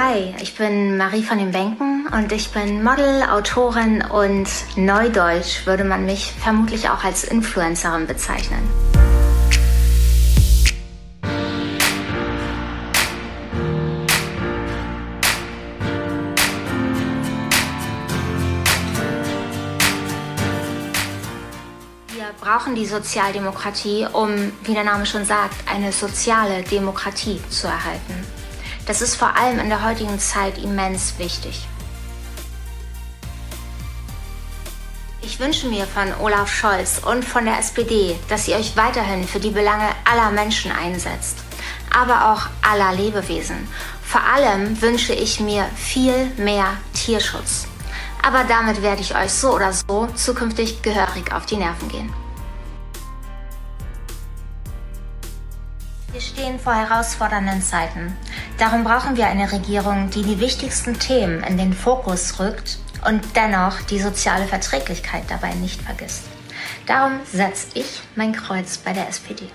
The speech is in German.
Hi, ich bin Marie von den Bänken und ich bin Model, Autorin und Neudeutsch würde man mich vermutlich auch als Influencerin bezeichnen. Wir brauchen die Sozialdemokratie, um, wie der Name schon sagt, eine soziale Demokratie zu erhalten. Das ist vor allem in der heutigen Zeit immens wichtig. Ich wünsche mir von Olaf Scholz und von der SPD, dass ihr euch weiterhin für die Belange aller Menschen einsetzt, aber auch aller Lebewesen. Vor allem wünsche ich mir viel mehr Tierschutz. Aber damit werde ich euch so oder so zukünftig gehörig auf die Nerven gehen. Wir stehen vor herausfordernden Zeiten. Darum brauchen wir eine Regierung, die die wichtigsten Themen in den Fokus rückt und dennoch die soziale Verträglichkeit dabei nicht vergisst. Darum setze ich mein Kreuz bei der SPD.